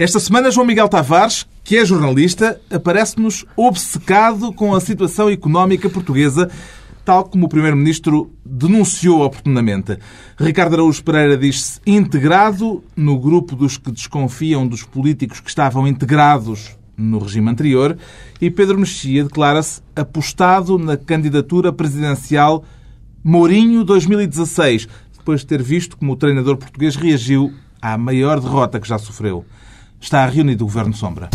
Esta semana, João Miguel Tavares, que é jornalista, aparece-nos obcecado com a situação económica portuguesa, tal como o Primeiro-Ministro denunciou oportunamente. Ricardo Araújo Pereira diz-se integrado no grupo dos que desconfiam dos políticos que estavam integrados no regime anterior e Pedro Mexia declara-se apostado na candidatura presidencial Mourinho 2016, depois de ter visto como o treinador português reagiu à maior derrota que já sofreu. Está reunido o Governo Sombra.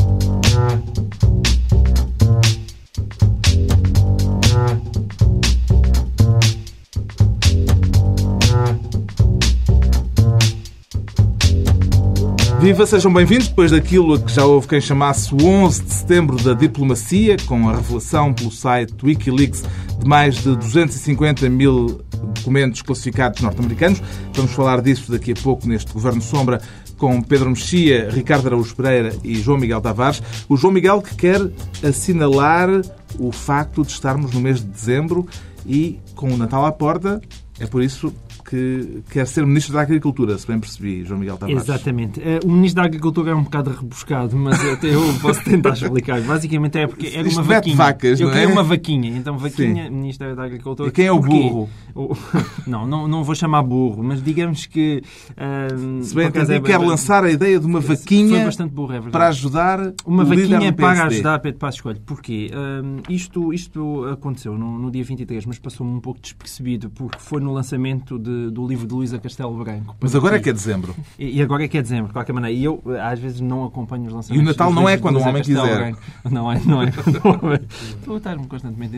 Viva, sejam bem-vindos. Depois daquilo que já houve quem chamasse o 11 de setembro da diplomacia, com a revelação pelo site Wikileaks de mais de 250 mil documentos classificados norte-americanos. Vamos falar disso daqui a pouco neste Governo Sombra com Pedro Mexia, Ricardo Araújo Pereira e João Miguel Tavares. O João Miguel que quer assinalar o facto de estarmos no mês de dezembro e com o Natal à porta. É por isso que quer ser Ministro da Agricultura, se bem percebi, João Miguel Tavares. Exatamente. Eh, o Ministro da Agricultura é um bocado rebuscado, mas até eu posso tentar explicar. Basicamente é porque era uma vaquinha. vacas, eu queria é? uma vaquinha. Então, vaquinha, Sim. Ministério da Agricultura. E quem é o burro? Não, não, não vou chamar burro, mas digamos que... ahm, Se bem entendi, é- quer lançar a ideia de uma Foi vaquinha bastante burro, é para ajudar Uma vaquinha para ajudar Pedro Passos Coelho. Porquê? Hum, isto, isto aconteceu no, no dia 23, mas passou-me um pouco despercebido, porque foi no lançamento de- do livro de Luísa Castelo Branco. Mas agora é que é dezembro. E, e agora é que é dezembro, de qualquer maneira. E eu, às vezes, não acompanho os lançamentos. E o Natal não é quando um homem Castelo quiser. Branco. Não é, não é. Não é. Estou a estar-me constantemente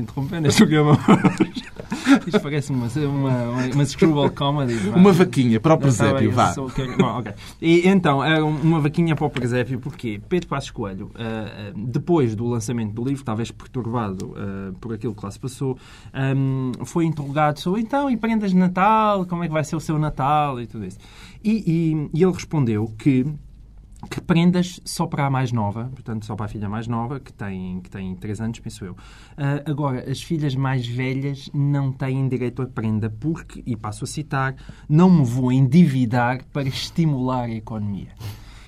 programa. Isto parece uma, uma, uma screwball comedy. vá. Uma vaquinha para o bem, presépio, vá. sou- quero- Bom, ok. E então, é um- uma vaquinha para o presépio, porque Pedro Passos Coelho, ah, ah, depois do lançamento do livro, talvez perturbado por aquilo que lá se passou, ahm, foi interrogado sobre então, e prendas de Natal, como é que vai ser o seu Natal e tudo isso. E, e- e ele respondeu que que prendas só para a mais nova, portanto, só para a filha mais nova, que tem, que tem 3 anos, penso eu. Ah, agora, as filhas mais velhas não têm direito a prenda porque, e passo a citar, não me vou endividar para estimular a economia.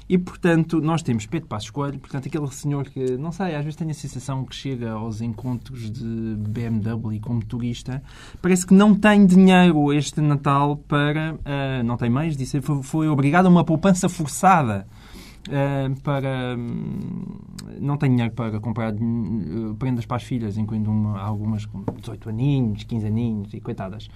E, portanto, nós temos Pedro Passos Coelho, portanto, aquele senhor que, não sei, às vezes tenho a sensação que chega aos encontros de BMW como turista, parece que não tem dinheiro este Natal para... ah, não tem meios, disse, foi, foi obrigado a uma poupança forçada. Uh, para hum, não tem dinheiro para comprar hum, prendas para as filhas, incluindo uma- algumas com 18 aninhos, 15 aninhos e coitadas.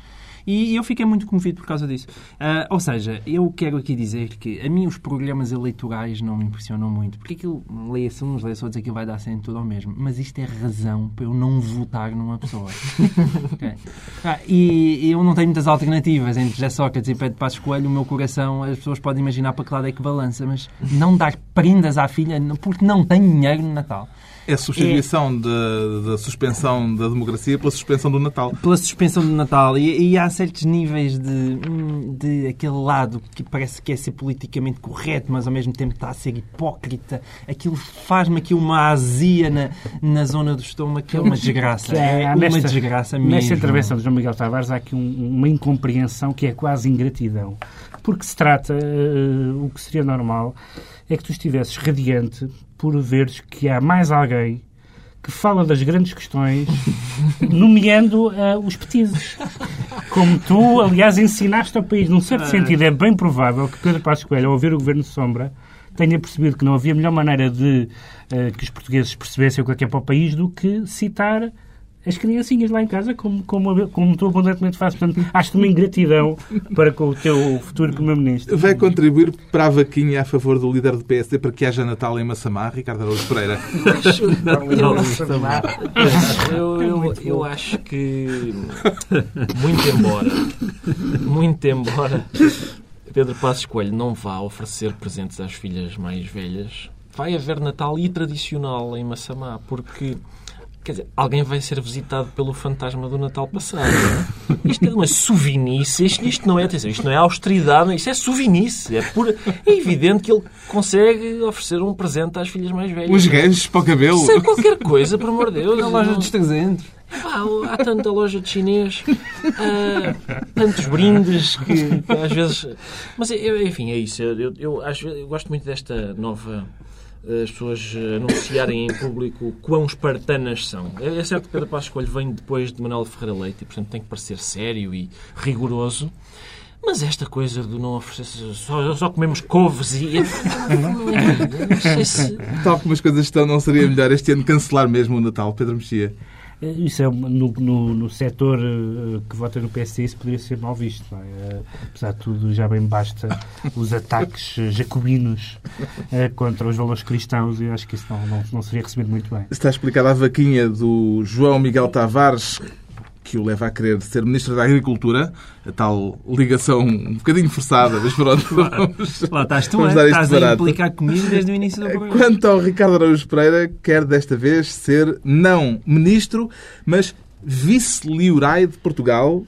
E eu fiquei muito comovido por causa disso. Uh, ou seja, eu quero aqui dizer que a mim os programas eleitorais não me impressionam muito, porque aquilo leia-se uns, leia-se outros, aquilo vai dar sempre tudo ao mesmo. Mas isto é razão para eu não votar numa pessoa. Ok. Ah, e eu não tenho muitas alternativas entre José Sócrates e Pedro Passos Coelho. O meu coração, as pessoas podem imaginar para que lado é que balança, mas não dar prendas à filha porque não tem dinheiro no Natal. É a substituição da, da suspensão da democracia pela suspensão do Natal. Pela suspensão do Natal. E, e há certos níveis de, hum, de aquele lado que parece que é ser politicamente correto, mas ao mesmo tempo está a ser hipócrita. Aquilo faz-me aqui uma azia na, na zona do estômago que é uma desgraça. É há uma nesta- desgraça mesmo. Nesta intervenção de João Miguel Tavares há aqui um- uma incompreensão que é quase ingratidão. Porque se trata, eh, o que seria normal, é que tu estivesses radiante por veres que há mais alguém que fala das grandes questões, nomeando eh, os petizes. Como tu, aliás, ensinaste ao país. Num certo sentido, é bem provável que Pedro Passos Coelho, ao ouvir o Governo de Sombra, tenha percebido que não havia melhor maneira de eh, que os portugueses percebessem o que é que é para o país do que citar as criancinhas lá em casa, como, como, como tu abundantemente fazes. Portanto, acho-te uma ingratidão para com o teu futuro Primeiro-Ministro. Vai contribuir para a vaquinha a favor do líder do PSD para que haja Natal em Massamá, Ricardo Araújo Pereira. Eu, eu, eu acho que, muito embora, muito embora Pedro Passos Coelho não vá oferecer presentes às filhas mais velhas, vai haver Natal e tradicional em Massamá, porque Quer dizer, alguém vai ser visitado pelo fantasma do Natal passado. não é? Isto é uma suvinice. Isto, isto não é, atenção, isto não é austeridade, isto é suvinice. É, pura, é evidente que ele consegue oferecer um presente às filhas mais velhas. Uns ganchos para o cabelo. É qualquer coisa, por amor de Deus. Na loja dos 300. Pá, há tanta loja de chinês, há tantos brindes que, que às vezes. Mas eu- enfim, é isso. Eu, eu, eu acho, eu gosto muito desta nova. As pessoas eh, anunciarem em público quão espartanas são. É é certo que Pedro Passos Coelho vem depois de Manuel Ferreira Leite e, portanto, tem que parecer sério e rigoroso. Mas esta coisa do não oferecer. Só, só comemos couves e. Não sei se. Tal como as coisas estão, não seria melhor este ano cancelar mesmo o Natal, Pedro Mexia? Eh, Isso é no, no, no setor eh, que vota no PSD isso poderia ser mal visto. é? Eh, Apesar de tudo, já bem basta os ataques jacobinos contra os valores cristãos e acho que isso não, não, não seria recebido muito bem. Está explicada a vaquinha do João Miguel Tavares, que o leva a querer ser Ministro da Agricultura, a tal ligação um bocadinho forçada, mas pronto. Vamos, Lá estás tu, vamos é? dar isto estás a barato. implicar comigo desde o início do programa. Quanto ao Ricardo Araújo Pereira, quer desta vez ser não Ministro, mas Vice-Liorai de Portugal.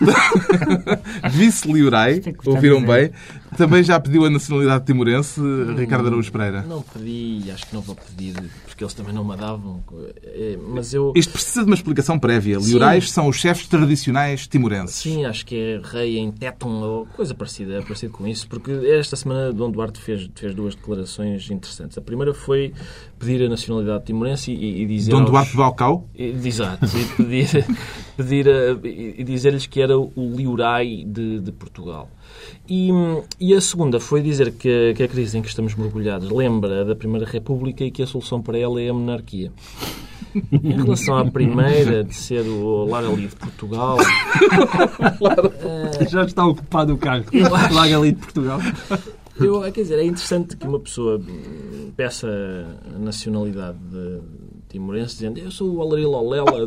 Vice-Liorai, Isto é ouviram a bem. Também já pediu a nacionalidade timorense, Ricardo Araújo Pereira. Não pedi, acho que não vou pedir, porque eles também não me davam. É, Mas eu. Isto precisa de uma explicação prévia. Liorais são os chefes tradicionais timorenses. Sim, acho que é rei em Téton ou coisa parecida, é parecido com isso, porque esta semana Dom Duarte fez, fez duas declarações interessantes. A primeira foi pedir a nacionalidade timorense e, e dizer. Dom aos- Duarte Balcau. e- Exato, e pedir, pedir a- e dizer-lhes que era o Liorai de, de Portugal. E, e a segunda foi dizer que, a- que a crise em que estamos mergulhados lembra da Primeira República e que a solução para ela é a monarquia. Em relação à primeira, de ser o lar ali de Portugal, Já está ocupado o carro. Eu acho- Larga ali de Portugal. eu, quer dizer, é interessante que uma pessoa peça a nacionalidade de timorense dizendo eu sou o Alaril Olela.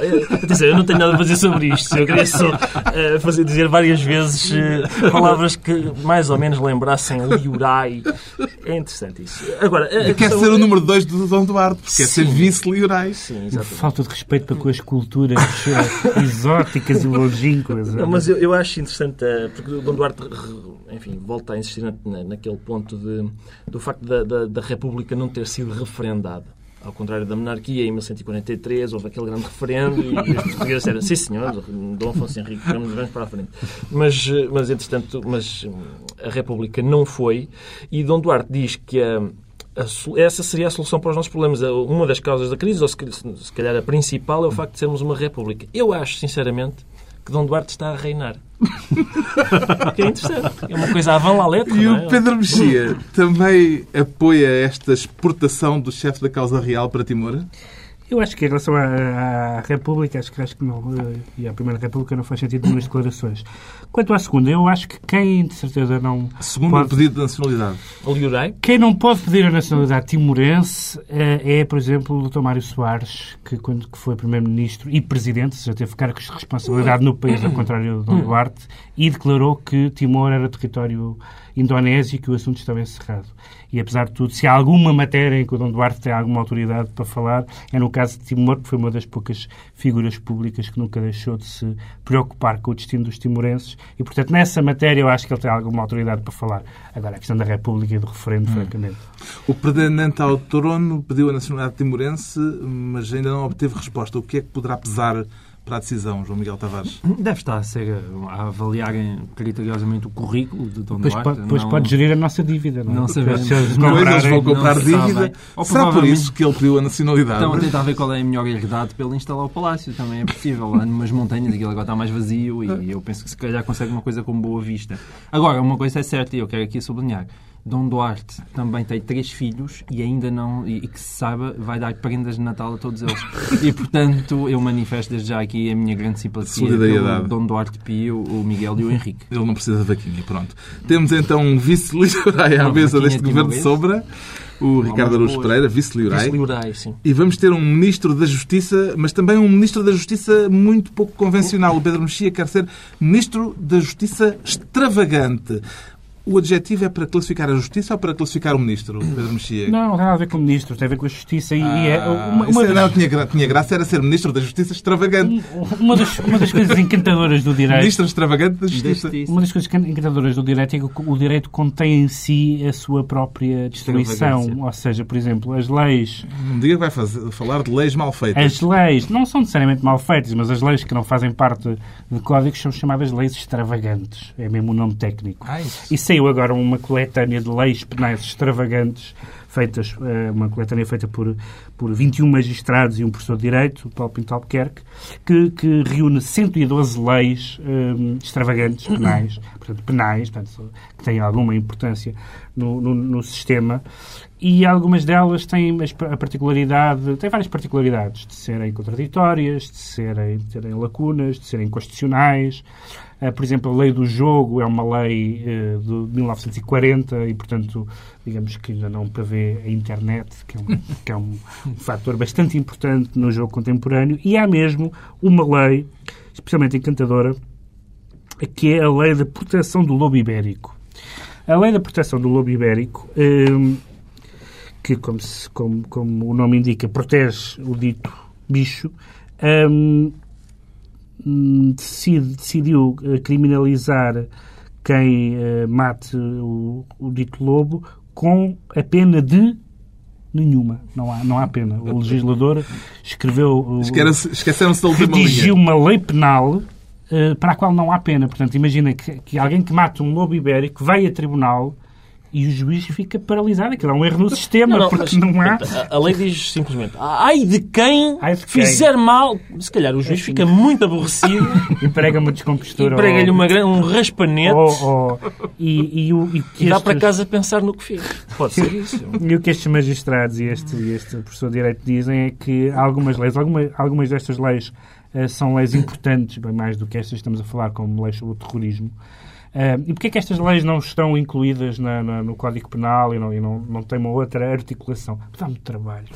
É, Atenção, eu não tenho nada a fazer sobre isto. Eu queria só eh, fazer, dizer várias vezes eh, palavras que mais ou menos lembrassem Liorai. É interessante isso. Agora, a- Quer questão- ser o número 2 do Dom Duarte, porque quer ser. Sim, Uma exatamente. falta de respeito para com as culturas eh, exóticas e longínquas. Não, mas eu, eu acho interessante, eh, porque o Dom Duarte, enfim, volta a insistir na- naquele ponto de, do facto da, da, da República não ter sido referendada. Ao contrário da monarquia, em 1143 houve aquele grande referendo e os portugueses disseram sim senhor, Dom Afonso Henrique, vamos, vamos para a frente. Mas, mas entretanto, mas, a República não foi e Dom Duarte diz que a, a essa seria a solução para os nossos problemas. Uma das causas da crise, ou se, se calhar a principal, é o facto de sermos uma república. Eu acho, sinceramente, que Dom Duarte está a reinar. que é interessante. É uma coisa à van la letra, E é? o Pedro Mexia também apoia esta exportação do chefe da causa real para Timor? Eu acho que em relação à, à República, acho que, acho que não, eh, e à Primeira República não faz sentido nenhumas declarações. Quanto à segunda, eu acho que quem de certeza não Segundo pode, o pedido de nacionalidade. O Liorai? quem não pode pedir a nacionalidade timorense eh, é, por exemplo, o Dr. Mário Soares, que quando que foi Primeiro-Ministro e Presidente, já teve cargos de responsabilidade no país, ao contrário de Dom Duarte, e declarou que Timor era território indonésio e que o assunto estava encerrado. E, apesar de tudo, se há alguma matéria em que o Dom Duarte tem alguma autoridade para falar, é no caso de Timor, que foi uma das poucas figuras públicas que nunca deixou de se preocupar com o destino dos timorenses. E, portanto, nessa matéria eu acho que ele tem alguma autoridade para falar. Agora, a questão da República e do referendo, francamente. O pretendente ao trono pediu a nacionalidade timorense, mas ainda não obteve resposta. O que é que poderá pesar para a decisão, João Miguel Tavares? Deve estar a, ser, a avaliarem criteriosamente o currículo de Dom Depois, Duarte. pode, depois pode gerir a nossa dívida, não é? não sabemos. Se eles Pois, Pois, eles comprarem- vão comprar dívida. Ou Será por isso que ele pediu a nacionalidade? Estão a tentar ver qual é a melhor herdade para ele instalar o palácio. Também é possível. Lá numas montanhas, aquilo agora está mais vazio e eu penso que se calhar consegue uma coisa com boa vista. Agora, uma coisa é certa e eu quero aqui sublinhar. Dom Duarte também tem três filhos e ainda não, e, que se saiba, vai dar prendas de Natal a todos eles. E, portanto, eu manifesto desde já aqui a minha grande simpatia pelo Dom Duarte Pio, o Miguel e o Henrique. Ele não precisa de vaquinha, pronto. Temos então um vice-liorai à mesa deste governo de sombra, o Ricardo Araújo. Pereira, vice-liorai. Liorai, sim. E vamos ter um Ministro da Justiça, mas também um Ministro da Justiça muito pouco convencional. O Pedro Mexia quer ser Ministro da Justiça extravagante. O adjetivo é para classificar a justiça ou para classificar o ministro, Pedro Mexia? Não, não tem nada a ver com ministros, tem a ver com a justiça e, e é Ah, uma, isso uma é- das, não, tinha, tinha graça era ser ministro da Justiça extravagante. uma das, uma das coisas encantadoras do direito. Ministro extravagante da Justiça. Uma das coisas encantadoras do direito é que o direito contém em si a sua própria distribuição. Extravagância. Ou seja, por exemplo, as leis diga que vai fazer- falar de leis mal feitas. As leis não são necessariamente mal feitas, mas as leis que não fazem parte de códigos são chamadas leis extravagantes. É mesmo o nome técnico. Ai. E saiu agora uma coletânea de leis penais extravagantes, feitas, eh, uma coletânea feita por, por 21 magistrados e um professor de Direito, o Paulo Pinto Albuquerque, que, que reúne 112 leis eh, extravagantes penais, portanto, penais, portanto, que têm alguma importância no, no, no sistema, e algumas delas têm a particularidade, têm várias particularidades, de serem contraditórias, de serem, de terem lacunas, de serem constitucionais. Eh, por exemplo, a lei do jogo é uma lei eh, de 1940 e, portanto, digamos que ainda não prevê a internet, que é um, que é um, um fator bastante importante no jogo contemporâneo. E há mesmo uma lei especialmente encantadora, que é a lei da proteção do lobo ibérico. A lei da proteção do lobo ibérico, hum, que, como, se- como- como o nome indica, protege o dito bicho, decide- decidiu eh, criminalizar quem eh, mate o, o dito lobo com a pena de nenhuma. Não há, não há pena. O legislador escreveu... Esqueceram-se da última redigiu uma lei penal eh, para a qual não há pena. Portanto, imagina que, que alguém que mata um lobo ibérico vai a tribunal e o juiz fica paralisado. Aquilo é um erro no sistema, porque mas, não há... A, lei diz simplesmente ai de quem Ai de quem." fizer mal. Se calhar o juiz fica muito aborrecido, Emprega uma descompostura. emprega-lhe ou- um raspanete ou- ou- e, e o, e e dá estes- para casa pensar no que fez. Pode ser isso. E o que estes magistrados e este, este professor de Direito dizem é que algumas leis, alguma, algumas destas leis eh, são leis importantes, bem mais do que estas estamos a falar, como leis sobre o terrorismo. Eh, e porquê é que estas leis não estão incluídas na- na- no Código Penal e, não, e não, não têm uma outra articulação? Dá-me trabalho.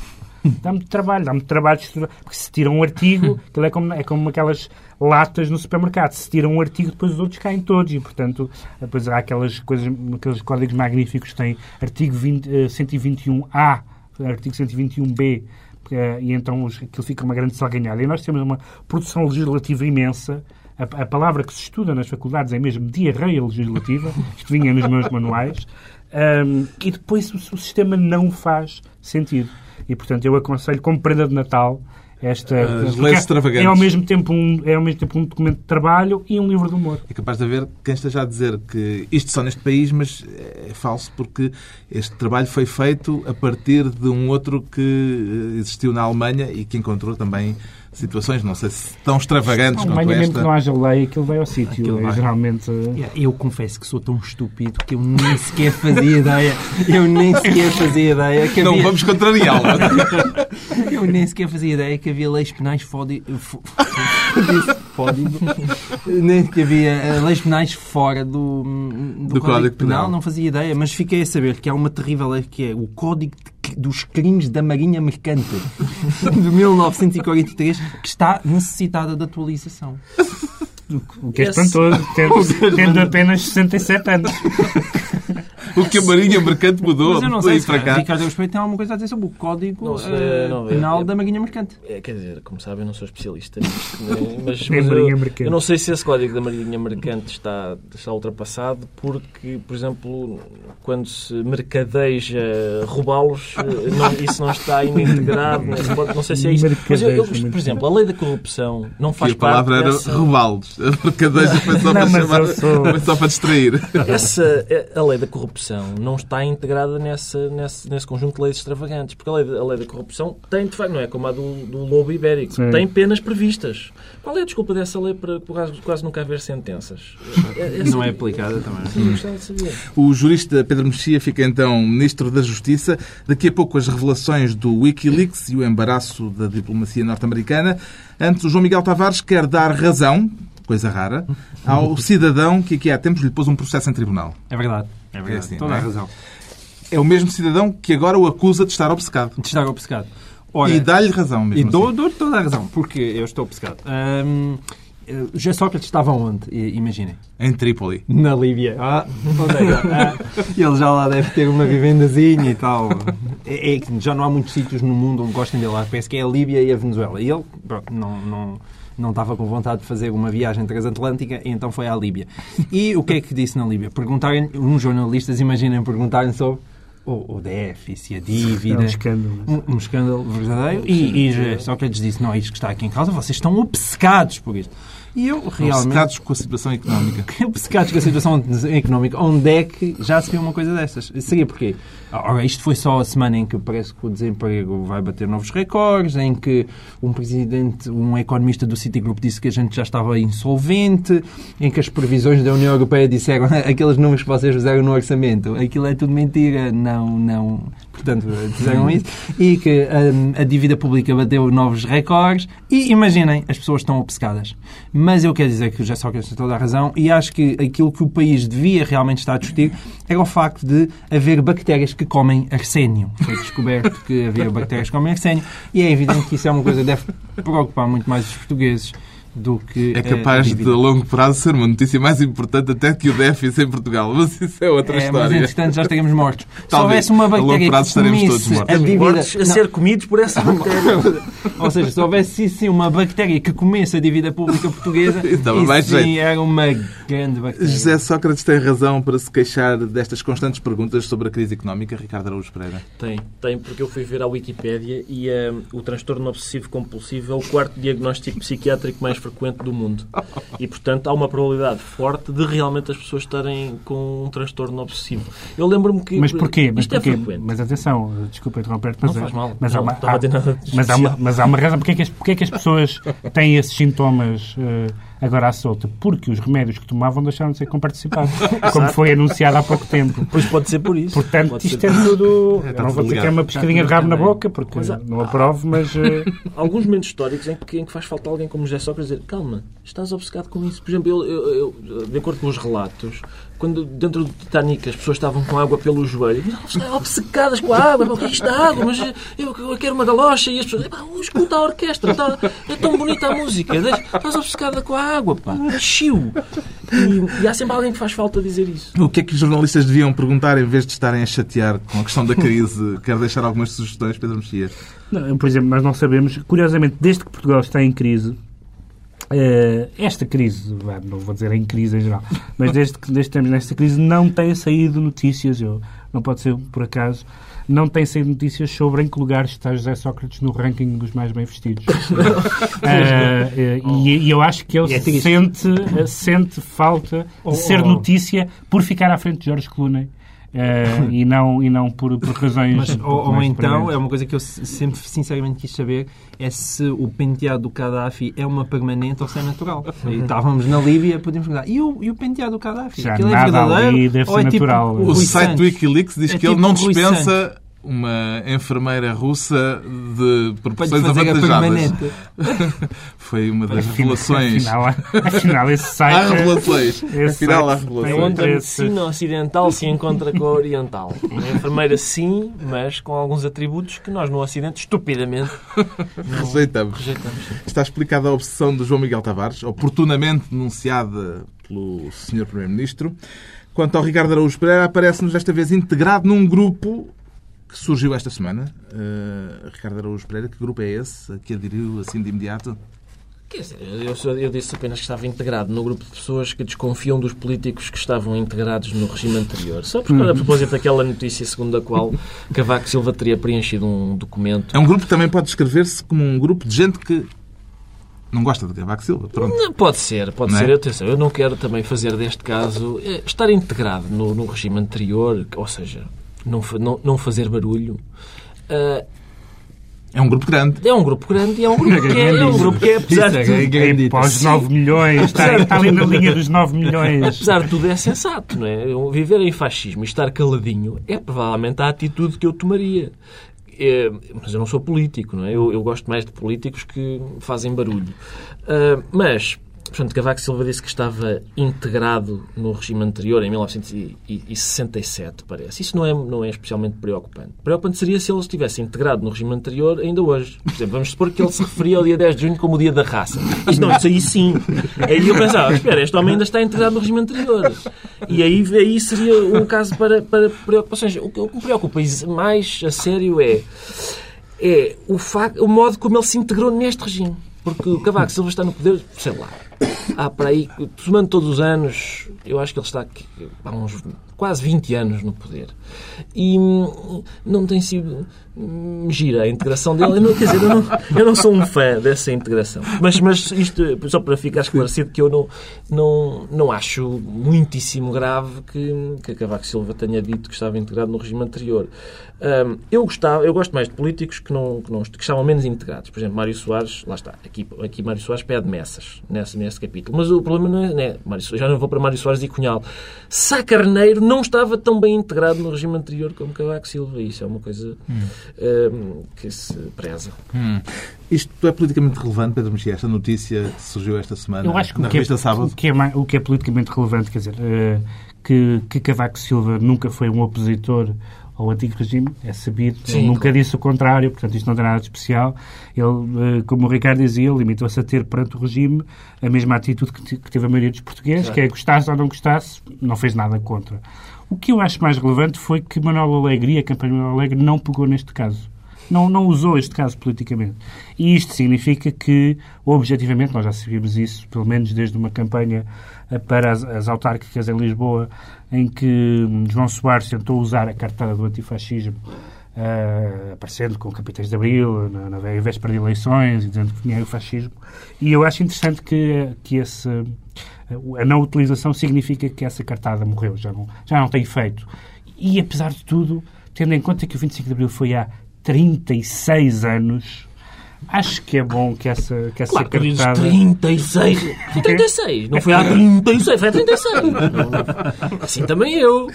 Dá-me trabalho, dá-me trabalho de estudar. Porque se tira um artigo, aquilo é como, é como aquelas latas no supermercado. Se tira um artigo, depois os outros caem todos. E, portanto, depois há aquelas coisas, aqueles códigos magníficos que têm artigo 20, eh, 121A, artigo 121B, eh, e então aquilo fica uma grande salganhada. E nós temos uma produção legislativa imensa. A, a palavra que se estuda nas faculdades é mesmo diarreia legislativa. Isto vinha nos meus manuais. Ahm, e depois o, o sistema não faz sentido. E, portanto, eu aconselho, como prenda de Natal, esta... É-. É ao, mesmo tempo um, é ao mesmo tempo um documento de trabalho e um livro de humor. É capaz de haver quem esteja a dizer que isto só neste país, mas é falso porque este trabalho foi feito a partir de um outro que eh, existiu na Alemanha e que encontrou também situações, não sei se tão extravagantes Não, quanto esta. que não haja lei, aquilo vai ao sítio. É, vai. geralmente... Yeah, Eu confesso que sou tão estúpido que eu nem sequer fazia ideia. Eu nem sequer fazia ideia que Não havia, vamos contrariá-lo. Eu nem sequer fazia ideia que havia leis penais fodi... fo- disse fódido. Nem que havia eh, leis penais fora do, do, Do Código Penal. Penal. Não fazia ideia, mas fiquei a saber que há uma terrível lei que é o Código de- dos Crimes da Marinha Mercante de 1943 que está necessitada de atualização. O que é espantoso, tendo, tendo apenas 67 anos. o que a Marinha Mercante mudou Mas eu não sei se para cá. Ricardo Respeito tem alguma coisa a dizer sobre o Código Não sei, eh, não é. Penal da Marinha Mercante. É, quer dizer, como sabem, eu não sou especialista nisto, mas, Nem mas Marinha eu, Mercante. eu não sei se esse código da Marinha Mercante está, está ultrapassado, porque, por exemplo, quando se mercadeja roubá-los, eh, não- isso não está ainda integrado. código. Não sei se é isso. Mas, eu- eu- Mercadeja, por exemplo, a lei da corrupção não faz a palavra parte era dessa... roubá-los. A mercadeja foi só, Não, para chamar, sou- foi só para distrair. Essa, é, a lei da corrupção não está integrada nessa, nesse, nesse conjunto de leis extravagantes, porque a lei, da- a lei da corrupção tem, de facto, não é como a do, do lobo ibérico, Sim. tem penas previstas. Qual é a desculpa dessa lei para quase, quase nunca haver sentenças? É- essa- Não é aplicada também. Sim, eu gostava de saber. O jurista Pedro Mexia fica então Ministro da Justiça. Daqui a pouco as revelações do Wikileaks e o embaraço da diplomacia norte-americana. Antes, o João Miguel Tavares quer dar razão, coisa rara, ao cidadão que aqui há tempos lhe pôs um processo em tribunal. É verdade. É verdade. assim, Toda é? a razão. É o mesmo cidadão que agora o acusa de estar obcecado. De estar obcecado. Ora, E dá-lhe razão E mesmo. dou, assim. dou toda a razão, porque eu estou obcecado. Hum, eh, José Sócrates estava onde? Imaginem. Em Trípoli. Na Líbia. Ah, é que- ah, ele já lá deve ter uma vivendazinha e tal. É, é já não há muitos sítios no mundo onde gostem dele. lá. Parece que é a Líbia e a Venezuela. E ele pronto, não, não, não estava com vontade de fazer uma viagem transatlântica e então foi à Líbia. E o que é que disse na Líbia? Perguntarem, uns jornalistas, imaginem, perguntarem sobre o, o déficit, a É um dívida. escândalo. Um, um escândalo verdadeiro. E, e José Sócrates disse: Não, é isto que está aqui em causa, vocês estão obcecados por isto. E eu realmente. Obcecados com a situação económica. obcecados com a situação económica, onde é que já se viu uma coisa destas? Seria porquê? Ora, isto foi só a semana em que parece que o desemprego vai bater novos recordes, em que um presidente, um economista do Citigroup disse que a gente já estava insolvente, em que as previsões da União Europeia disseram aqueles números que vocês fizeram no orçamento, aquilo é tudo mentira, não, não. Portanto, fizeram isso. E que hum, a dívida pública bateu novos recordes. E imaginem, as pessoas estão obcecadas. Mas eu quero dizer que o José Sócrates tem toda a razão e acho que aquilo que o país devia realmente estar a discutir era o facto de haver bactérias que comem arsénio. Foi descoberto que havia bactérias que comem arsénio e é evidente que isso é uma coisa que deve preocupar muito mais os portugueses do que É a capaz de, dívida. a longo prazo, ser uma notícia mais importante até que o déficit em Portugal. Mas isso é outra É, mas história. entretanto já estaríamos mortos. Se Talvez. houvesse uma A longo bactéria prazo que estaremos todos mortos. a dívida... Mortos a ser comidos por essa bactéria. Ou seja, se houvesse sim uma bactéria que comesse a dívida pública portuguesa, Isso mais sim jeito. era uma grande bactéria. José Sócrates tem razão para se queixar destas constantes perguntas sobre a crise económica, Ricardo Araújo Pereira. Tem, tem, porque eu fui ver a Wikipédia e eh, o transtorno obsessivo-compulsivo é o quarto diagnóstico psiquiátrico mais frequente do mundo. E, portanto, há uma probabilidade forte de realmente as pessoas estarem com um transtorno obsessivo. Eu lembro-me que... Mas porquê? Mas Isto é porquê? frequente. Mas atenção, desculpa interromper Não mas, faz mal. mas, há Não uma, mas, há uma, especial. mas há uma razão. Porquê é que as, porquê é que as pessoas têm esses sintomas eh, agora à solta? Porque os remédios que tomavam deixaram de ser comparticipados, como foi anunciado há pouco tempo. Pois pode ser por isso. Portanto, Pode isto ser é tudo. está eu não vou dizer que é uma pescadinha de rabo na boca, porque Mas há- não aprovo, mas. eh, alguns momentos históricos em que, em que faz falta alguém como José Sócrates dizer calma, estás obcecado com isso. Por exemplo, eu, eu- eu, de acordo com os relatos, quando dentro do Titanic as pessoas estavam com água pelo joelho, obcecadas com a água, "Pá, isto é água, mas eu, eu quero uma galocha e as pessoas, "Epá, escuta a orquestra, tá- é tão bonita a música, deixa- estás obcecada com a água, pá, chiu. E, e há sempre alguém que faz falta dizer isso. O que é que os jornalistas deviam perguntar em vez de estarem a chatear com a questão da crise? Quero deixar algumas sugestões, Pedro Mexias. Não, por exemplo, nós não sabemos, curiosamente, desde que Portugal está em crise, esta crise, não vou dizer em crise em geral, mas desde que, desde que estamos nesta crise, não têm saído notícias, eu, não pode ser por acaso, não têm saído notícias sobre em que lugar está José Sócrates no ranking dos mais bem vestidos. Eh, eh, e, e eu acho que ele É sente, eh, sente falta de ser oh. notícia por ficar à frente de Jorge Clooney. Eh, e não, e não por, por razões. Mas, um ou, ou então, é uma coisa que eu se- sempre sinceramente quis saber, é se o penteado do Gaddafi é uma permanente ou se é natural. E estávamos na Líbia, podemos perguntar, e o, e o penteado do Gaddafi? Já Aquilo é nada verdadeiro ali deve ou ser é tipo natural. o O Rui site do Wikileaks diz É que ele tipo não o Rui dispensa uma enfermeira russa de proporções avantajadas. Foi uma das Afinal- revelações. Afinal, afinal, esse site. Há revelações. Esse Afinal, há site É revelações. onde a medicina ocidental se encontra com a oriental. A enfermeira sim, mas com alguns atributos que nós no Ocidente, estupidamente, Rejeitamos. rejeitamos. Está explicada a obsessão de João Miguel Tavares, oportunamente denunciada pelo Sr. Primeiro-Ministro. Quanto ao Ricardo Araújo Pereira, aparece-nos desta vez integrado num grupo que surgiu esta semana. Uh, Ricardo Araújo Pereira, que grupo é esse? Que aderiu assim de imediato? Quer dizer, eu, eu disse apenas que estava integrado no grupo de pessoas que desconfiam dos políticos que estavam integrados no regime anterior. Só porque, a propósito daquela notícia segundo a qual Cavaco Silva teria preenchido um documento. É um grupo que também pode descrever-se como um grupo de gente que não gosta de Cavaco Silva. Pronto. Não, Pode ser, pode Não é? ser. Atenção, eu não quero também fazer deste caso eh, estar integrado no, no regime anterior, ou seja, não, não, não fazer barulho. Ah, É um grupo grande. é um grupo grande e é um grupo que é, é um grupo que é, apesar de é tudo, os 9 milhões, está, está ali na linha dos 9 milhões. apesar de tudo é sensato, não é? Viver em fascismo e estar caladinho é provavelmente a atitude que eu tomaria. É, mas eu não sou político, não é? Eu, eu gosto mais de políticos que fazem barulho. Ah, mas Portanto, Cavaco Silva disse que estava integrado no regime anterior, em 1967, parece. Isso não é, não é especialmente preocupante. Preocupante seria se ele estivesse integrado no regime anterior ainda hoje. Por exemplo, vamos supor que ele se referia ao dia 10 de junho como o dia da raça. Isso não, isso aí sim. Aí eu pensava, espera, este homem ainda está integrado no regime anterior. E aí, aí seria um caso para, para preocupações. O que, o que me preocupa mais a sério é, é o, o modo como ele se integrou neste regime. Porque o Cavaco Silva está no poder, sei lá, há para aí, somando todos os anos, eu acho que ele está aqui, há uns quase 20 anos no poder. E hum, não tem sido hum, gira a integração dele. Eu não, quer dizer, eu não, eu não sou um fã dessa integração. Mas, mas isto, só para ficar esclarecido, que eu não, não, não acho muitíssimo grave que, que Cavaco Silva tenha dito que estava integrado no regime anterior. Um, eu, gostava, eu gosto mais de políticos que, não, que, não, que estavam menos integrados. Por exemplo, Mário Soares, lá está, aqui, aqui Mário Soares pede messas nesse, nesse capítulo. Mas o problema não é, não é Mário, já não vou para Mário Soares e Cunhal. Sá Carneiro não estava tão bem integrado no regime anterior como Cavaco Silva. Isso é uma coisa hum. um, que se preza. Hum. Isto é politicamente relevante, Pedro Mexia? Esta notícia surgiu esta semana Eu acho que na o que, revista é, Sábado? O que, é, o que é politicamente relevante, quer dizer, uh, que, que Cavaco Silva nunca foi um opositor ao antigo regime, é sabido. Sim, nunca claro. disse o contrário, portanto isto não tem nada de especial. Ele, como o Ricardo dizia, limitou-se a ter perante o regime a mesma atitude que, teve a maioria dos portugueses, claro. que é gostasse ou não gostasse, não fez nada contra. O que eu acho mais relevante foi que Manuel Alegre e a campanha Manuel Alegre não pegou neste caso. Não, não usou este caso politicamente. E isto significa que, objetivamente, nós já sabíamos isso, pelo menos desde uma campanha para as, as autárquicas em Lisboa, em que João Soares tentou usar a cartada do antifascismo Uh, aparecendo com capitães de Abril na, na véspera de eleições e dizendo que tinha o fascismo. E eu acho interessante que, que esse, a não utilização significa que essa cartada morreu, já não, já não tem efeito. E apesar de tudo, tendo em conta que o 25 de Abril foi há 36 anos, Acho que é bom que essa, que essa claro, cartada... 36. Foi 36. Não foi há 36, foi há 36. Não, não. Assim também eu.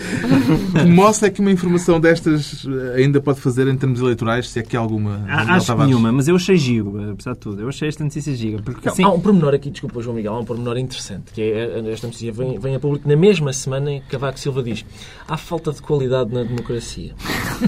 Mostra que uma informação destas eh, ainda pode fazer em termos eleitorais, se é que há alguma... Ah, acho que nenhuma, mas eu achei giro, apesar de tudo. Eu achei esta notícia gira. Porque, assim... Há um pormenor aqui, desculpa João Miguel, há um pormenor interessante, que é eh, esta notícia vem, vem a público na mesma semana em que Cavaco Silva diz há falta de qualidade na democracia.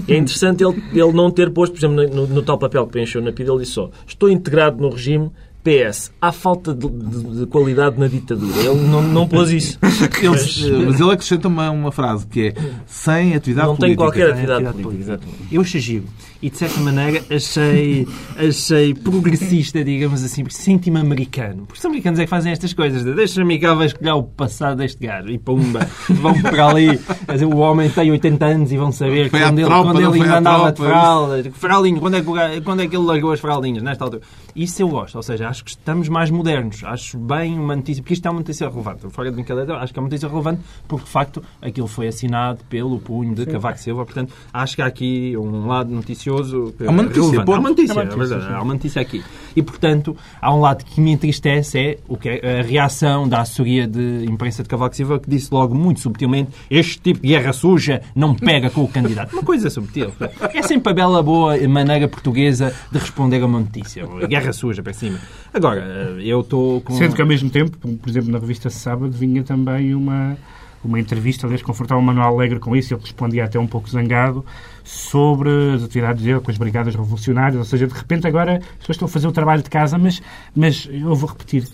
É interessante ele, ele não ter posto, por exemplo, no, no tal papel que preencheu na PIDE, ele disse só estou integrado no regime, PS, há falta de, de, de, qualidade na ditadura. Ele não, não pôs isso. Ele, mas, mas, ele acrescenta uma, uma frase que é sem atividade não política. Não tem qualquer atividade, atividade política. política. Eu giro. E, de certa maneira, achei, achei progressista, digamos assim, senti-me americano. Porque os americanos é que fazem estas coisas. Deixa-me cá, vai escolher o passado deste gajo. E pumba, vão para ali. Dizer, o homem tem 80 anos e vão saber foi quando ele, tropa, quando ele ainda andava de fraldas. Fraldinho, quando é, que, quando é que ele largou as fraldinhas? Nesta altura. Isso eu gosto. Ou seja, acho que estamos mais modernos. Acho bem uma notícia, porque isto é uma notícia relevante. Fora de brincadeira, acho que é uma notícia relevante porque, de facto, aquilo foi assinado pelo punho de Sim. Cavaco Silva. Portanto, acho que há aqui um lado noticioso. Há uma notícia, há uma notícia, é verdade, há uma notícia aqui. E, portanto, há um lado que me entristece, é o que é a reação da assessoria de imprensa de Cavaco Silva, que disse logo muito subtilmente este tipo de guerra suja não pega com o candidato. Uma coisa subtil. É sempre a bela boa maneira portuguesa de responder a uma notícia. Guerra suja para cima. Agora, eu estou com... Sendo que ao mesmo tempo, por exemplo, na revista Sábado vinha também uma uma entrevista, aliás, confrontava o Manuel Alegre com isso, ele respondia até um pouco zangado sobre as atividades dele com as brigadas revolucionárias, ou seja, de repente agora as pessoas estão a fazer o trabalho de casa, mas, mas eu vou repetir,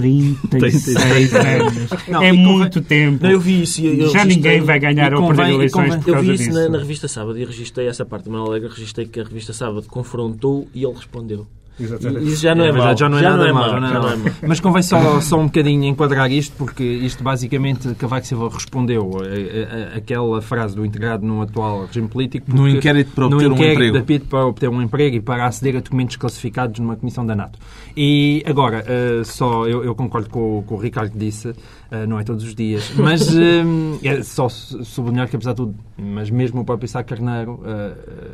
36 anos. Não, é muito tempo. Não, eu vi isso. Eu Já ninguém vai ganhar ou perder eleições por causa Eu vi isso disso. Na, na, revista Sábado e registrei essa parte Manuel Alegre, registrei que a revista Sábado confrontou e ele respondeu. Exatamente. Isso já não é, é mau. Já não é já nada não é mau. Não é mau. Mas convém só, só um bocadinho enquadrar isto, porque isto basicamente Cavaco Silva respondeu a, a, a, aquela frase do integrado no atual regime político. No inquérito para obter um emprego. Da PIT para obter um emprego e para aceder a documentos classificados numa comissão da NATO. E agora, uh, só eu, eu, concordo com, com o Ricardo que disse, uh, não é todos os dias, mas uh, é só sublinhar que apesar de tudo, mas mesmo o próprio Sá Carneiro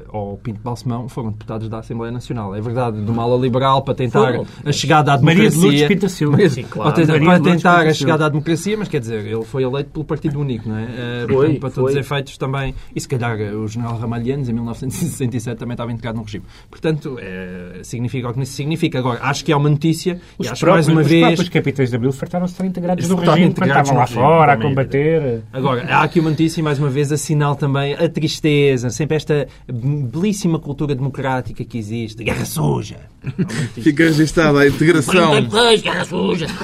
ou o Pinto Balsemão foram deputados da Assembleia Nacional. É verdade, do mal ala liberal para tentar Foram. a chegada à Maria de democracia. Lourdes Pinta Silva. Sim, para tentar, Maria para Lourdes tentar a chegada à democracia, mas quer dizer, ele foi eleito pelo Partido Único, não é? Eh, Foi, portanto, para todos os foi. efeitos também. E se calhar eh, o general Ramalhianos, em 1967, também estava integrado no regime. Portanto, eh, significa o que isso significa. Agora, acho que é uma notícia Os e acho que mais próprios, uma os vez. próprios capitães de Abril fartaram-se estar integrados no regime integrados estavam lá regime, fora a combater. Agora, há aqui uma notícia e mais uma vez assinala também a tristeza, sempre esta belíssima cultura democrática que existe. Guerra suja. Fica registada a integração.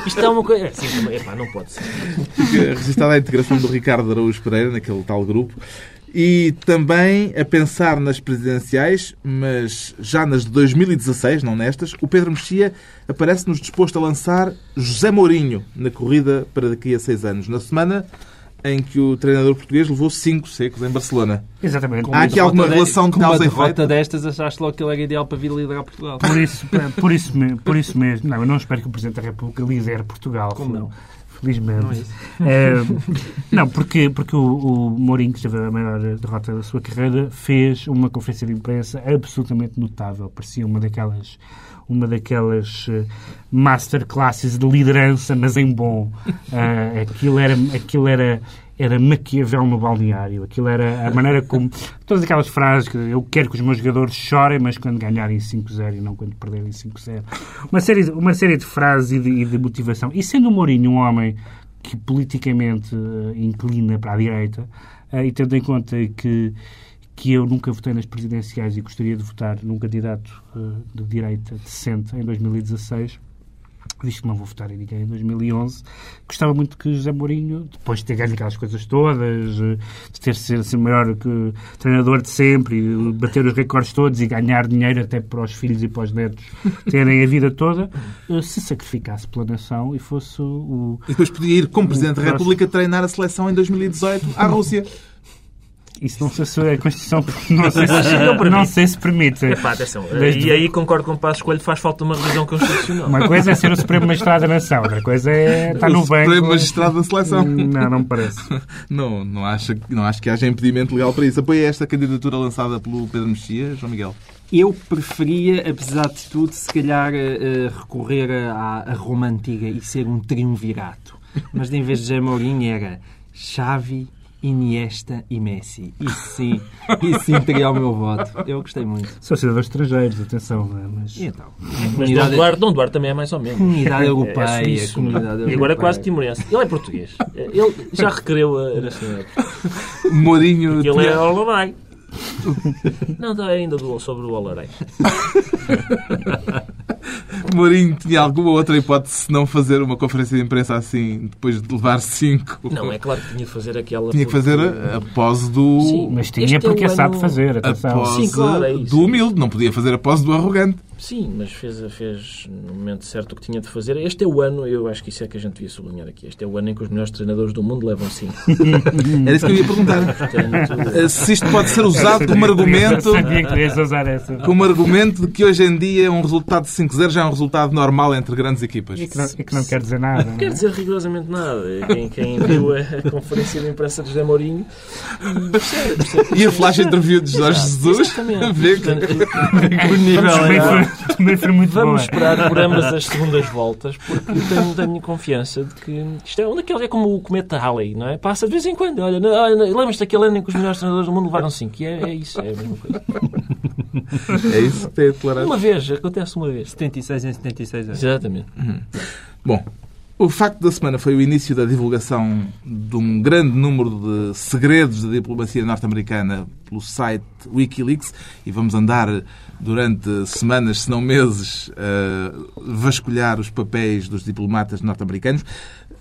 Isto é uma coisa. Sim, também- epá, não pode ser. fica registada a integração do Ricardo Araújo Pereira naquele tal grupo. E também a pensar nas presidenciais, mas já nas de 2016, não nestas, o Pedro Mexia aparece-nos disposto a lançar José Mourinho na corrida para daqui a seis anos, na semana em que o treinador português levou cinco secos em Barcelona. Exatamente. Há aqui alguma relação de com uma causa e efeito? destas, achaste logo que ele era ideal para vir liderar Portugal. Por isso, por, isso, por isso mesmo. Não, eu não espero que o Presidente da República lidere Portugal. Como não? Felizmente. Não é. Eh, não, porque, porque o, o Mourinho, que teve a maior derrota da sua carreira, fez uma conferência de imprensa absolutamente notável. Parecia uma daquelas, uma daquelas eh, masterclasses de liderança, mas em bom. Eh, aquilo era, aquilo era, era Maquiavel no balneário. Aquilo era a maneira como... Todas aquelas frases que eu quero que os meus jogadores chorem, mas quando ganharem 5-0 e não quando perderem 5-0. Uma série, de- uma série de frases e de, e de motivação. E sendo o Mourinho um homem que politicamente eh, inclina para a direita, eh, e tendo em conta que, que eu nunca votei nas presidenciais e gostaria de votar num candidato eh, de direita decente em 2016, visto que não vou votar em ninguém em 2011, gostava muito que José Mourinho, depois de ter ganho aquelas coisas todas, eh, de ter sido assim, o maior que, treinador de sempre, e bater os recordes todos e ganhar dinheiro até para os filhos e para os netos terem a vida toda, eh, se sacrificasse pela nação e fosse o, E depois podia ir, como Presidente da. República, treinar a seleção em 2018 à Rússia. Isso não sei se a Constituição não sei se, Não permite. não sei se permite. Epá, atenção. Desde- E aí concordo com o Passo Escolho, faz falta uma revisão constitucional. Uma coisa é ser o Supremo Magistrado da Nação, outra coisa é estar no o banco. Supremo Magistrado da Seleção. Não, não me parece. Não, não, acho, não acho que haja impedimento legal para isso. Apoia esta candidatura lançada pelo Pedro Mexia, João Miguel. Eu preferia, apesar de tudo, se calhar eh, eh, recorrer à, à Roma Antiga e ser um triunvirato. Mas em vez de José Mourinho era Xavi, Iniesta e Messi. Isso sim, isso sim teria o meu voto. Eu gostei muito. São cidadãos estrangeiros, atenção, não é? Mas... E então? Mas Dom Comunidade, Duarte, Dom Duarte também é mais ou menos. comunidade É europeia. suíço. comunidade E agora é europeia. quase timorense. Ele é português. Ele já requereu a nacionalidade. Mourinho. Ele é Olarai. Não, está ainda do- sobre o Olarai. Mourinho tinha alguma outra hipótese se não fazer uma conferência de imprensa assim, depois de levar cinco? Não, é claro que tinha de fazer aquela... Tinha que fazer a, a pose do. Sim. Mas Este tinha é porque sabe ano- fazer, A atenção. pose Sim, claro, é isso. do humilde. Não podia fazer a pose do arrogante. Sim, mas fez, fez no momento certo o que tinha de fazer. Este é o ano, eu acho que isso é que a gente devia sublinhar aqui. Este é o ano em que os melhores treinadores do mundo levam 5. Era isso que eu ia perguntar. Portanto, Se isto pode ser usado como argumento. Sabia que querias usar essa. Como argumento de que hoje em dia um resultado de 5-0 já é um resultado normal entre grandes equipas. E que não, e que não quer dizer nada. não é? Não quer dizer rigorosamente nada. Quem, quem viu a, conferência de imprensa de José Mourinho e percebe, percebe. E a flash interview de Jorge Jesus Exatamente. vê que Portanto, O nível é- também foi muito Vamos boa. esperar por ambas as segundas voltas, porque tenho, tenho confiança de que isto é, um daqueles, é como o cometa Halley, não é? Passa de vez em quando. Olha, lembras-te daquele ano em que os melhores treinadores do mundo levaram 5? E é, é isso, é a mesma coisa. é isso que tem declarado. Uma vez, acontece uma vez. 76 em 76 anos. Exatamente. Bom, o facto da semana foi o início da divulgação de um grande número de segredos da diplomacia norte-americana pelo site Wikileaks e vamos andar durante semanas, se não meses, vasculhar os papéis dos diplomatas norte-americanos.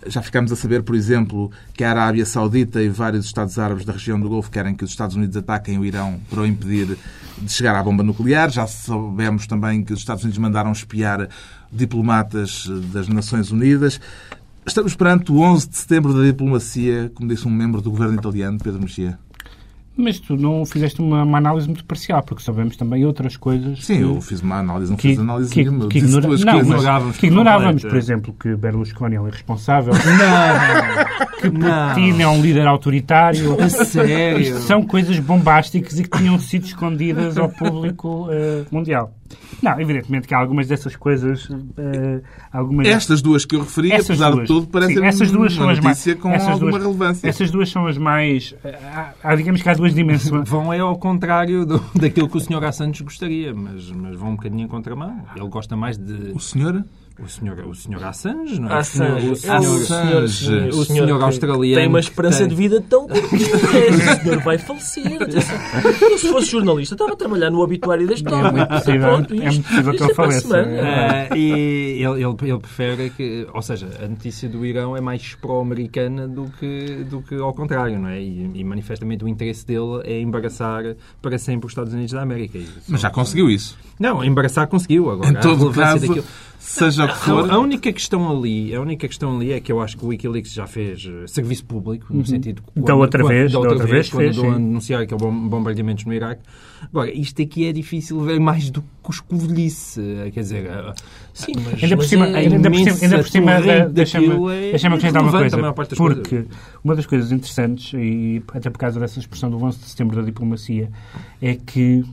Já ficámos a saber, por exemplo, que a Arábia Saudita e vários Estados Árabes da região do Golfo querem que os Estados Unidos ataquem o Irão para o impedir de chegar à bomba nuclear. Já soubemos também que os Estados Unidos mandaram espiar diplomatas das Nações Unidas. Estamos perante o 11 de setembro da diplomacia, como disse um membro do governo italiano, Pedro Mexia. Mas tu não fizeste uma, uma análise muito parcial, porque sabemos também outras coisas. Sim, que- eu fiz uma análise, não que, fiz análise que, nenhuma. Que ignora- duas não, coisas. Ignorávamos que ignorávamos, por exemplo, que Berlusconi é o irresponsável, Não! que Putin é um líder autoritário. A sério? Isto são coisas bombásticas e que tinham sido escondidas ao público eh, mundial. Não, evidentemente que há algumas dessas coisas. eh, algumas... Estas duas que eu referi, Essas apesar duas. de tudo, parecem Sim, essas duas são uma as mais- notícia com essas alguma duas- relevância. Essas duas são as mais. Há, há, digamos que há duas dimensões. Vão é ao contrário do- daquilo que o Sr. Assange gostaria, mas, mas vão um bocadinho em contramão. Ele gosta mais de... O senhor? O Sr. O senhor Assange, não é? Assange. O É senhor, o senhor, o senhor que australiano Tem uma esperança tem. de vida tão curta. Este senhor vai falecer. Eu, se fosse jornalista, estava a trabalhar no obituário deste homem. É muito possível, Pronto, é isto- muito possível que ele é para a faleça. semana. Ah, e ele, ele, ele prefere que, ou seja, a notícia do Irão é mais pró-americana do que, do que ao contrário, não é? E, e manifestamente o interesse dele é embaraçar para sempre os Estados Unidos da América. Mas já conseguiu isso. Não, embaraçar conseguiu agora. Em todo o caso, daquilo- seja o que for. A, única questão ali, a única questão ali é que eu acho que o WikiLeaks já fez eh, serviço público, no sentido que Da outra vez, da da outra vez quando fez, andou a sim. anunciar aquele bom- bombardeamentos no Iraque. Agora, isto aqui é difícil ver mais do que os eh, quer dizer, eh, Sim, mas, Ainda por cima, é- ainda por cima, ainda por cima deixa-me é deixa acrescentar uma coisa. Porque coisas. uma das coisas interessantes, e até por causa dessa expressão do 11 de setembro da diplomacia, é que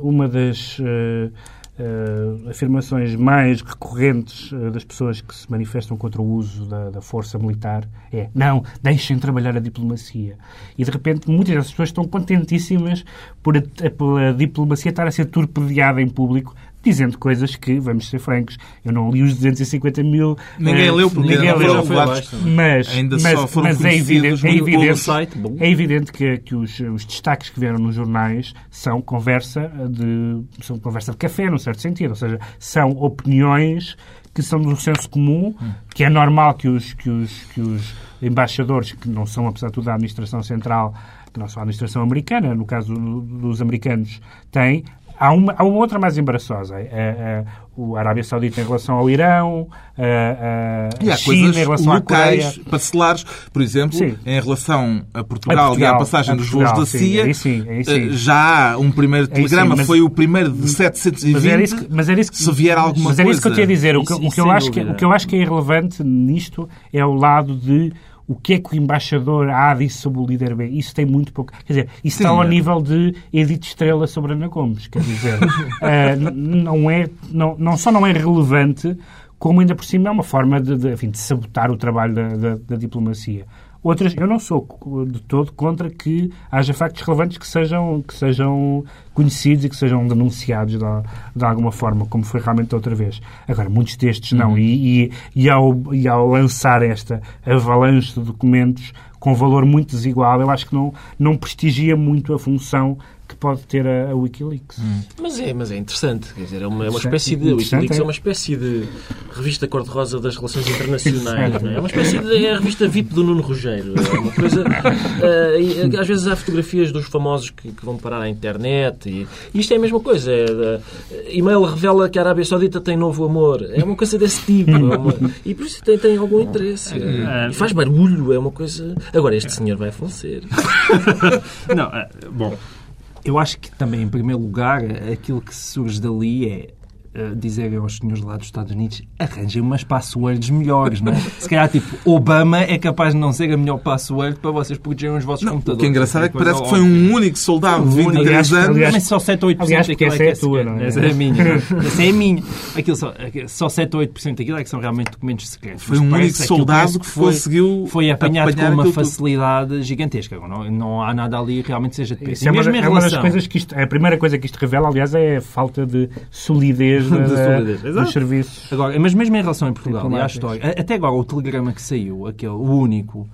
uma das eh, eh, afirmações mais recorrentes eh, das pessoas que se manifestam contra o uso da, da força militar é não, deixem trabalhar a diplomacia. E de repente muitas dessas pessoas estão contentíssimas por a- pela diplomacia estar a ser torpedeada em público dizendo coisas que, vamos ser francos, eu não li os 250 mil... Ninguém eh, leu, porque ninguém não leu. revelados. Mas, Ainda mas, só foram mas é evidente, é evidente, site, é evidente que, que os, os destaques que vieram nos jornais são conversa de são conversa de café, num certo sentido. Ou seja, são opiniões que são do senso comum, que é normal que os, que os, que os embaixadores, que não são, apesar de tudo, da administração central, que não são a administração americana, no caso do- dos americanos, têm. Há uma, há uma outra mais embaraçosa. A, a, o a Arábia Saudita em relação ao Irão, a, a E há China em coisas relação à Coreia. locais, parcelares, por exemplo, Sim. em relação a A Portugal, Portugal, e à passagem dos Portugal, voos da CIA, aí sim, aí sim. eh, já há um primeiro telegrama, mas- foi o primeiro de 720. Mas era isso que, mas era isso que, se vier alguma mas era isso que eu coisa- tinha a dizer. O que, Isso- o que eu acho que, dúvida. o que eu acho que é irrelevante nisto é o lado de o que é que o embaixador A disse sobre o líder B. Isso tem muito pouco. Quer dizer, isso Sim, está ao é. nível de Edith Estrela sobre Ana Gomes. Quer dizer, n- não, é, não, não só não é relevante, como ainda por cima é uma forma de, de, enfim, de sabotar o trabalho da, da- da diplomacia. Outras, eu não sou de todo contra que haja factos relevantes que sejam, que sejam conhecidos e que sejam denunciados de, de alguma forma, como foi realmente da outra vez. Agora, muitos destes não. E, e, e, ao, e ao lançar esta avalanche de documentos com valor muito desigual, eu acho que não, não prestigia muito a função que pode ter a, a Wikileaks. Mas é, mas é interessante. Quer dizer, é uma, é uma espécie de. Interessante, Wikileaks é. é uma espécie de revista cor-de-rosa das relações internacionais. É? É uma espécie de. É a revista VIP do Nuno Rogério. É uma coisa. eh, e, às vezes há fotografias dos famosos que, que vão parar à internet. E, e isto é a mesma coisa. É, da- e-mail revela que a Arábia Saudita tem novo amor. É uma coisa desse tipo. é uma- e por isso tem, tem algum interesse. E faz barulho. É uma coisa. Agora, este senhor vai falecer. Não, bom, eu acho que também, em primeiro lugar, aquilo que surge dali é ah, dizerem aos senhores lá dos Estados Unidos arranjem umas passwords melhores, não é? Se calhar, tipo, Obama é capaz de não ser a melhor password para vocês protegerem os vossos Não, o computadores. que é engraçado é que parece que foi um único soldado de Um único. 23 anos. Aliás, Mas só 7 ou 8% aliás, daquilo essa é que é a tua, não é? Essa é a minha. essa é a minha. Aquilo só, só 7 ou 8% daquilo é que são realmente documentos secretos. Foi um único soldado que foi, conseguiu Foi apanhado apanhar com uma aquilo tudo. facilidade gigantesca. Não, não há nada ali que realmente seja de peso. Isso é uma, é uma das coisas que isto, a primeira coisa que isto revela, aliás, é a falta de solidez, da- De solidez, dos serviços. Agora, mas mesmo em relação a Portugal e à história, até agora o telegrama que saiu, aquele, o único,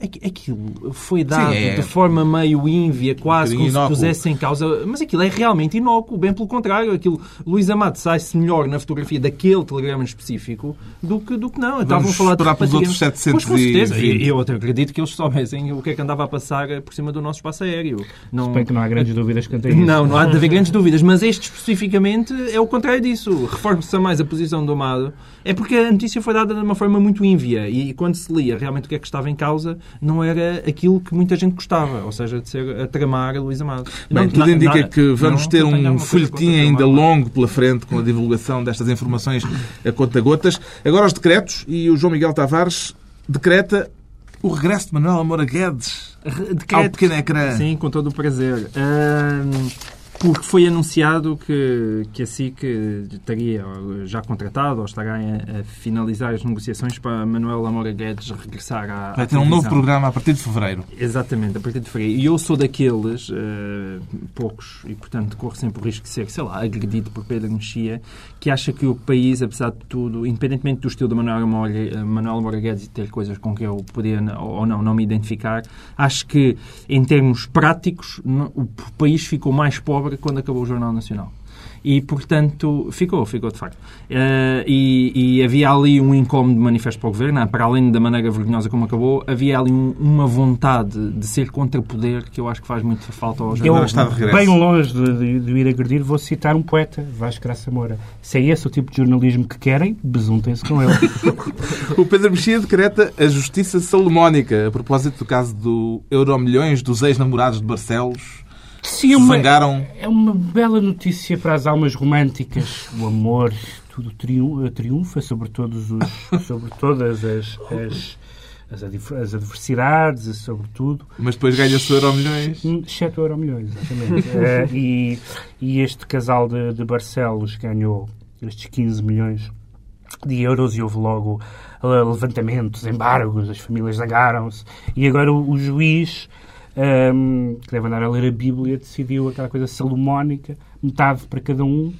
aquilo foi dado é. de forma meio ínvia, quase Um como bocadinho se inócuo. pusesse em causa. Mas aquilo é realmente inócuo, bem pelo contrário. Aquilo, Luís Amado sai-se melhor na fotografia daquele telegrama em específico do que, do que não. Estavam a falar de pelos outros rapazigamente- Pois, com certeza. 720. E eu até acredito que eles soubessem o que é que andava a passar por cima do nosso espaço aéreo. Não, Bem que não há grandes dúvidas quanto a isso. não, não há de haver grandes dúvidas, mas este especificamente é o contrário disso. Reforça mais a posição do Amado. É porque a notícia foi dada de uma forma muito ínvia e quando se lia realmente o que é que estava em causa, não era aquilo que muita gente gostava, ou seja, de ser a tramar a Luís Amado. Bem, Não- tudo indica que vamos ter um folhetim ainda tramar. longo pela frente com a divulgação destas informações a conta-gotas. Agora os decretos e o João Miguel Tavares decreta o regresso de Manuel Moura Guedes Decreto. ao pequeno ecrã. Sim, com todo o prazer. Porque foi anunciado que, que a SIC estaria já contratado ou estará a, a finalizar as negociações para Manuel Amora Guedes regressar à Vai ter um novo programa a partir de fevereiro. Exatamente, a partir de fevereiro. E eu sou daqueles, uh, poucos, e portanto corro sempre o risco de ser, sei lá, agredido por Pedro Mexia, que acha que o país, apesar de tudo, independentemente do estilo de Manuel Amora, Manuel Amora Guedes e ter coisas com que eu podia ou não não me identificar, acho que em termos práticos o país ficou mais pobre quando acabou o Jornal Nacional. E, portanto, ficou, ficou de facto. Uh, e, e, havia ali um incómodo manifesto para o governo, para além da maneira vergonhosa como acabou, havia ali um, uma vontade de ser contra poder que eu acho que faz muito falta ao jornal. Eu, bem longe de, de, de, ir agredir, vou citar um poeta, Vasco Graça Moura. Se é esse o tipo de jornalismo que querem, besuntem-se com ele. o Pedro Mexia decreta a justiça salomónica a propósito do caso do Euromilhões dos ex-namorados de Barcelos Sim, é uma, é uma bela notícia para as almas românticas. O amor, tudo triunfa sobre, todos os, sobre todas as, as, as, as adversidades, sobre tudo. Mas depois ganha-se o Euro Milhões. Hum, exceto o Euro Milhões, exatamente. uh, e, e este casal de, de Barcelos ganhou estes 15 milhões de euros e houve logo levantamentos, embargos, as famílias zangaram-se. E agora o, o juiz um, que deve andar a ler a Bíblia, decidiu aquela coisa salomónica, metade para cada um,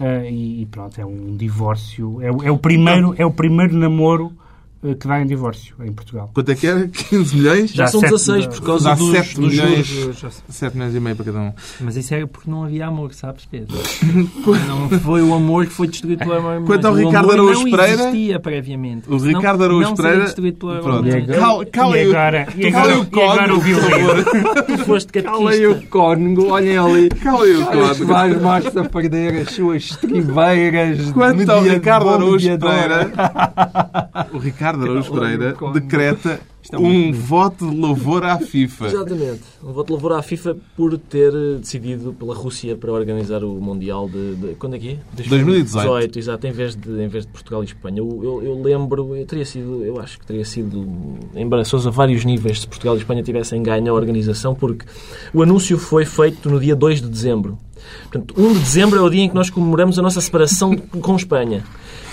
uh, e, e, pronto, é um divórcio. É, é, o primeiro, é o primeiro namoro que dá em divórcio em Portugal. Quanto é que era? 15 milhões? Já, são 16 por causa dos, 7 dos milhões, juros. 7 milhões e meio para cada um. Mas isso era porque não havia amor, sabes, Pedro? não foi o amor que foi destruído pelo amor. Quanto ao Ricardo Araújo Pereira... não existia previamente. O Ricardo Araújo Pereira... destruído pelo amor. Cala-lhe o código, Tu foste Cala-lhe o código, olhem ali. Cala-lhe o código. Vais mais a perder as suas tribeiras Quanto ao Ricardo Araújo Pereira... O Ricardo Ricardo Araújo Pereira decreta é um voto de louvor à FIFA. Exatamente. Um voto de louvor à FIFA por ter decidido pela Rússia para organizar o Mundial de... de quando é que é? 2018. 2018, exato. Em vez de, em vez de Portugal e Espanha. Eu, eu, eu lembro... Eu teria sido... Eu acho que teria sido embaraçoso a vários níveis se Portugal e Espanha tivessem ganho a organização porque o anúncio foi feito no dia 2 de dezembro. Portanto, 1 de dezembro é o dia em que nós comemoramos a nossa separação com Espanha.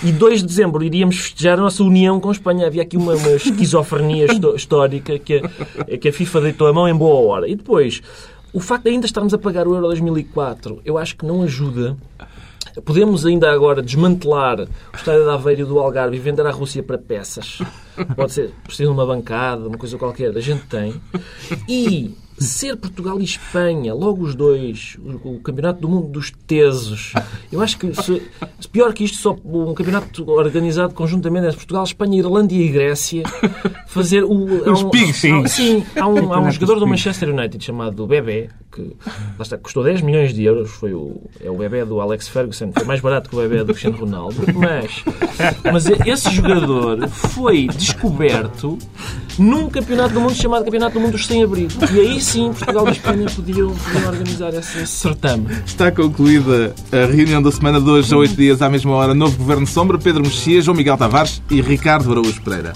E 2 de dezembro iríamos festejar a nossa união com Espanha. Havia aqui uma, uma esquizofrenia histórica que a, que a FIFA deitou a mão em boa hora. E depois, o facto de ainda estarmos a pagar o Euro 2004, eu acho que não ajuda Podemos ainda agora desmantelar o estádio de Aveiro do Algarve e vender à Rússia para peças. Pode ser, precisa de uma bancada, uma coisa qualquer, a gente tem. E ser Portugal e Espanha, logo os dois, o, o campeonato do mundo dos tesos. Eu acho que se, pior que isto, só um campeonato organizado conjuntamente entre Portugal, Espanha, Irlanda e Grécia, fazer o. Os um, há, Sim, há um, há um jogador do Manchester United chamado Bebé, que está, custou 10 milhões de euros, foi o, é o bebê do Alex Ferguson, foi mais barato que o bebê do Cristiano Ronaldo, mas, mas esse jogador foi descoberto num campeonato do mundo chamado Campeonato do Mundo dos Sem-Abrigo. E aí sim, Portugal e Espanha podiam, podiam organizar esse, esse certame. Está concluída a reunião da semana de hoje, a oito dias, à mesma hora, novo Governo Sombra, Pedro Mexia, João Miguel Tavares e Ricardo Araújo Pereira.